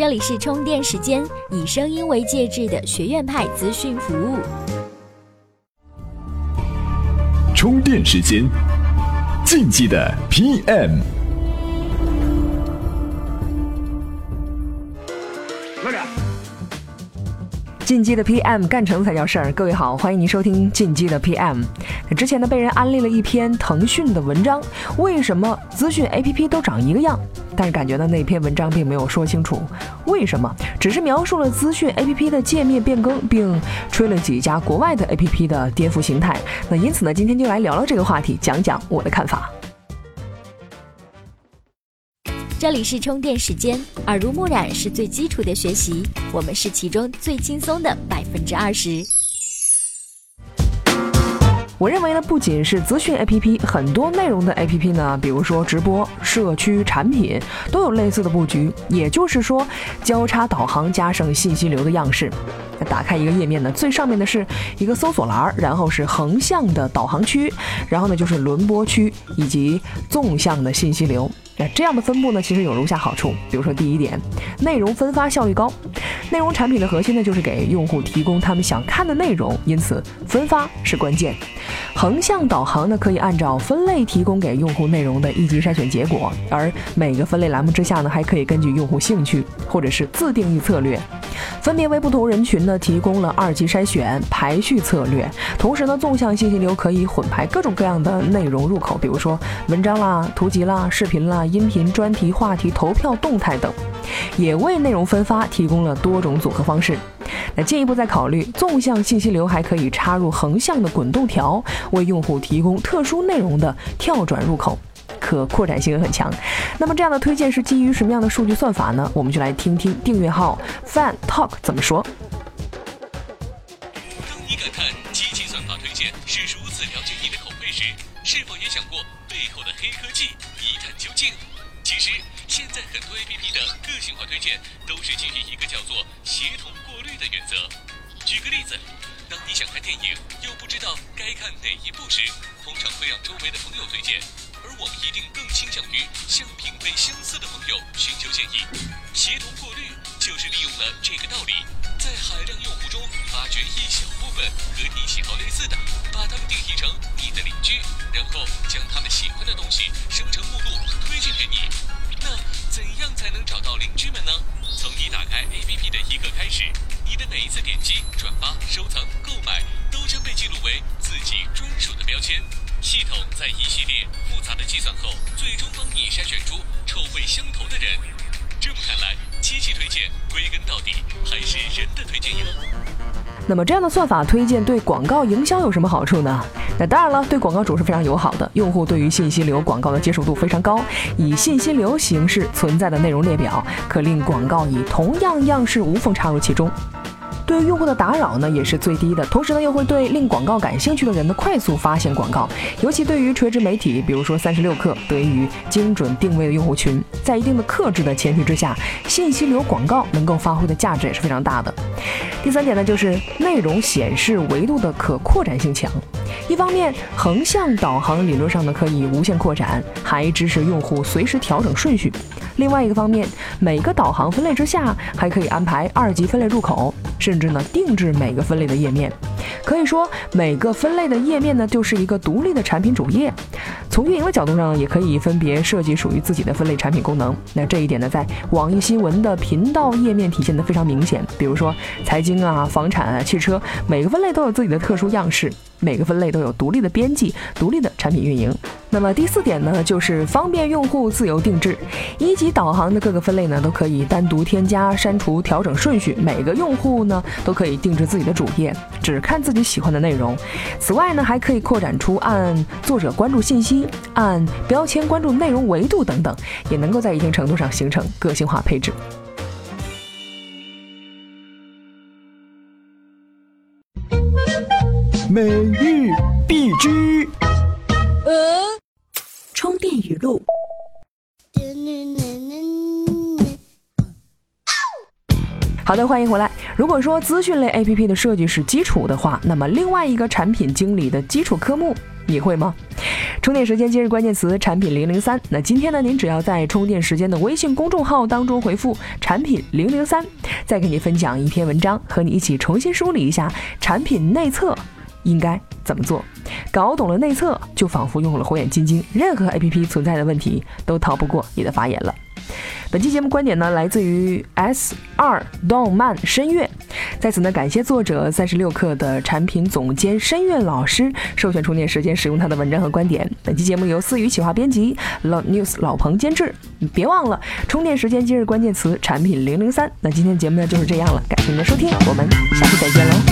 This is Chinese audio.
这里是充电时间，以声音为介质的学院派资讯服务。充电时间，竞技的 PM。进击的 PM 干成才叫事儿。各位好，欢迎您收听进击的 PM。之前呢，被人安利了一篇腾讯的文章，为什么资讯 APP 都长一个样？但是感觉呢，那篇文章并没有说清楚为什么，只是描述了资讯 APP 的界面变更，并吹了几家国外的 APP 的颠覆形态。那因此呢，今天就来聊聊这个话题，讲讲我的看法。这里是充电时间，耳濡目染是最基础的学习，我们是其中最轻松的百分之二十。我认为呢，不仅是资讯 APP，很多内容的 APP 呢，比如说直播、社区、产品，都有类似的布局。也就是说，交叉导航加上信息流的样式。打开一个页面呢，最上面的是一个搜索栏，然后是横向的导航区，然后呢就是轮播区以及纵向的信息流。那这样的分布呢，其实有如下好处。比如说第一点，内容分发效率高。内容产品的核心呢，就是给用户提供他们想看的内容，因此分发是关键。横向导航呢，可以按照分类提供给用户内容的一级筛选结果，而每个分类栏目之下呢，还可以根据用户兴趣或者是自定义策略。分别为不同人群呢提供了二级筛选排序策略，同时呢，纵向信息流可以混排各种各样的内容入口，比如说文章啦、图集啦、视频啦、音频、专题、话题、投票、动态等，也为内容分发提供了多种组合方式。那进一步再考虑，纵向信息流还可以插入横向的滚动条，为用户提供特殊内容的跳转入口。可扩展性也很强。那么这样的推荐是基于什么样的数据算法呢？我们就来听听订阅号 Fan Talk 怎么说。当你感叹机器算法推荐是如此了解你的口味时，是否也想过背后的黑科技一探究竟？其实现在很多 APP 的个性化推荐都是基于一个叫做协同过滤的原则。举个例子，当你想看电影又不知道该看哪一部时，通常会让周围的朋友推荐。而我们一定更倾向于向品味相似的朋友寻求建议，协同过滤就是利用了这个道理，在海量用户中发掘一小部分和你喜好类似的，把他们定义成你的邻居，然后将他们喜欢的东西次点击、转发、收藏、购买都将被记录为自己专属的标签。系统在一系列复杂的计算后，最终帮你筛选出臭味相投的人。这么看来，机器推荐归根到底还是人的推荐呀。那么这样的算法推荐对广告营销有什么好处呢？那当然了，对广告主是非常友好的。用户对于信息流广告的接受度非常高，以信息流形式存在的内容列表，可令广告以同样样式无缝插入其中。对用户的打扰呢也是最低的，同时呢又会对令广告感兴趣的人呢快速发现广告，尤其对于垂直媒体，比如说三十六氪，得益于精准定位的用户群，在一定的克制的前提之下，信息流广告能够发挥的价值也是非常大的。第三点呢就是内容显示维度的可扩展性强，一方面横向导航理论上呢可以无限扩展，还支持用户随时调整顺序；另外一个方面，每个导航分类之下还可以安排二级分类入口，甚至呢，定制每个分类的页面，可以说每个分类的页面呢，就是一个独立的产品主页。从运营的角度上，也可以分别设计属于自己的分类产品功能。那这一点呢，在网易新闻的频道页面体现的非常明显。比如说财经啊、房产啊、汽车，每个分类都有自己的特殊样式，每个分类都有独立的编辑、独立的产品运营。那么第四点呢，就是方便用户自由定制。一级导航的各个分类呢，都可以单独添加、删除、调整顺序。每个用户呢，都可以定制自己的主页，只看自己喜欢的内容。此外呢，还可以扩展出按作者关注信息、按标签关注内容维度等等，也能够在一定程度上形成个性化配置。每日必知。语录。好的，欢迎回来。如果说资讯类 APP 的设计是基础的话，那么另外一个产品经理的基础科目，你会吗？充电时间今日关键词产品零零三。那今天呢，您只要在充电时间的微信公众号当中回复产品零零三，再给你分享一篇文章，和你一起重新梳理一下产品内测应该怎么做。搞懂了内测，就仿佛拥有了火眼金睛，任何 APP 存在的问题都逃不过你的法眼了。本期节目观点呢，来自于 S 二动漫深月，在此呢，感谢作者三十六氪的产品总监深月老师授权充电时间使用他的文章和观点。本期节目由思雨企划编辑，老 news 老彭监制。别忘了充电时间今日关键词产品零零三。那今天节目呢就是这样了，感谢您的收听，我们下期再见喽。